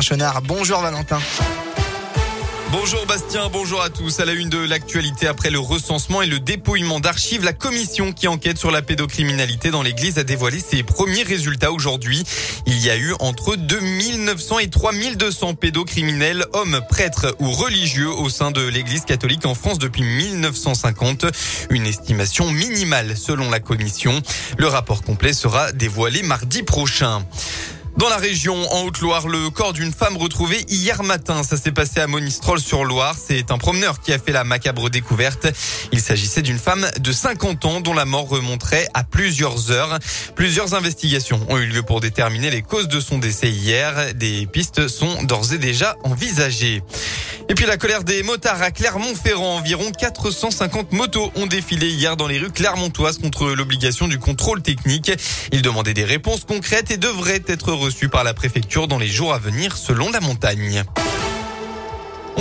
Chenard. Bonjour Valentin. Bonjour Bastien, bonjour à tous. À la une de l'actualité après le recensement et le dépouillement d'archives, la commission qui enquête sur la pédocriminalité dans l'église a dévoilé ses premiers résultats aujourd'hui. Il y a eu entre 2900 et 3200 pédocriminels, hommes, prêtres ou religieux au sein de l'église catholique en France depuis 1950. Une estimation minimale selon la commission. Le rapport complet sera dévoilé mardi prochain. Dans la région, en Haute-Loire, le corps d'une femme retrouvée hier matin. Ça s'est passé à Monistrol sur Loire. C'est un promeneur qui a fait la macabre découverte. Il s'agissait d'une femme de 50 ans dont la mort remonterait à plusieurs heures. Plusieurs investigations ont eu lieu pour déterminer les causes de son décès hier. Des pistes sont d'ores et déjà envisagées. Et puis la colère des motards à Clermont-Ferrand. Environ 450 motos ont défilé hier dans les rues clermontoises contre l'obligation du contrôle technique. Ils demandaient des réponses concrètes et devraient être reçus par la préfecture dans les jours à venir selon la montagne.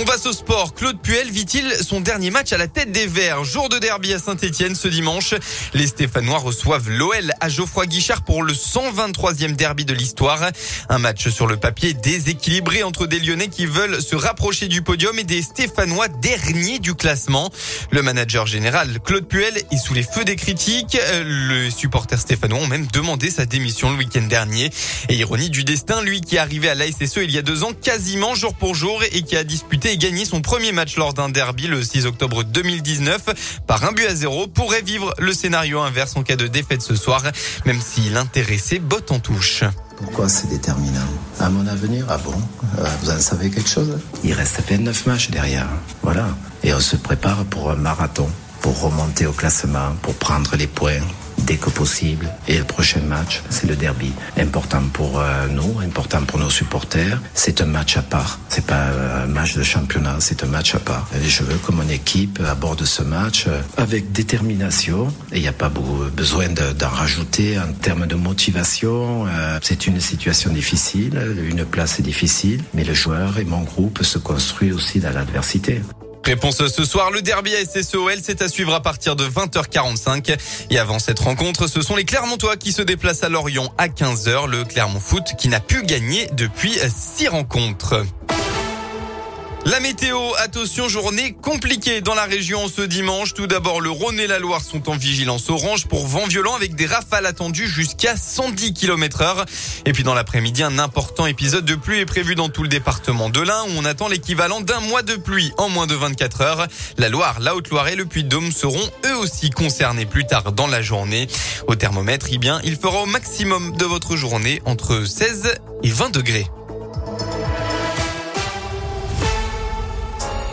On passe au sport. Claude Puel vit-il son dernier match à la tête des Verts? Jour de derby à Saint-Etienne ce dimanche. Les Stéphanois reçoivent l'OL à Geoffroy Guichard pour le 123e derby de l'histoire. Un match sur le papier déséquilibré entre des Lyonnais qui veulent se rapprocher du podium et des Stéphanois derniers du classement. Le manager général Claude Puel est sous les feux des critiques. Les supporters stéphanois ont même demandé sa démission le week-end dernier. Et ironie du destin, lui qui est arrivé à l'ASSE il y a deux ans quasiment jour pour jour et qui a disputé et gagné son premier match lors d'un derby le 6 octobre 2019 par un but à zéro pourrait vivre le scénario inverse en cas de défaite ce soir, même si l'intéressé botte en touche. Pourquoi c'est déterminant? À mon avenir, ah bon? Euh, Vous en savez quelque chose? Il reste 29 matchs derrière. Voilà. Et on se prépare pour un marathon, pour remonter au classement, pour prendre les points, dès que possible. Et le prochain match, c'est le derby. Important pour euh, nous, important pour nos supporters. C'est un match à part. C'est pas un match de championnat, c'est un match à part. Et je veux que mon équipe aborde ce match euh, avec détermination. Et il n'y a pas besoin d'en rajouter en termes de motivation. Euh, c'est une situation difficile, une place est difficile, mais le joueur et mon groupe se construisent aussi dans l'adversité. Réponse ce soir, le derby à SSOL, c'est à suivre à partir de 20h45. Et avant cette rencontre, ce sont les Clermontois qui se déplacent à Lorient à 15h. Le Clermont Foot qui n'a pu gagner depuis six rencontres. La météo, attention, journée compliquée dans la région ce dimanche. Tout d'abord, le Rhône et la Loire sont en vigilance orange pour vent violent avec des rafales attendues jusqu'à 110 km heure. Et puis dans l'après-midi, un important épisode de pluie est prévu dans tout le département de l'Ain où on attend l'équivalent d'un mois de pluie en moins de 24 heures. La Loire, la Haute-Loire et le Puy-de-Dôme seront eux aussi concernés plus tard dans la journée. Au thermomètre, eh bien, il fera au maximum de votre journée entre 16 et 20 degrés.